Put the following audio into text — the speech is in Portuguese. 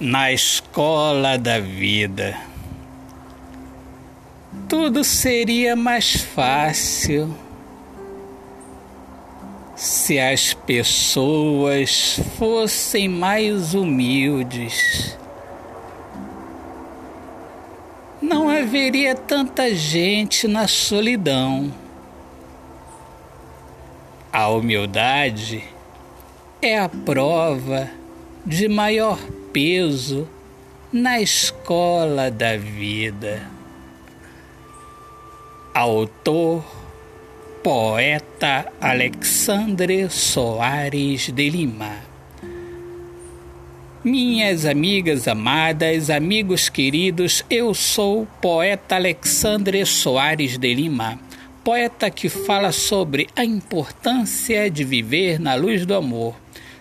na escola da vida. Tudo seria mais fácil se as pessoas fossem mais humildes. Não haveria tanta gente na solidão. A humildade é a prova de maior peso na escola da vida. Autor, poeta Alexandre Soares de Lima. Minhas amigas amadas, amigos queridos, eu sou o poeta Alexandre Soares de Lima, poeta que fala sobre a importância de viver na luz do amor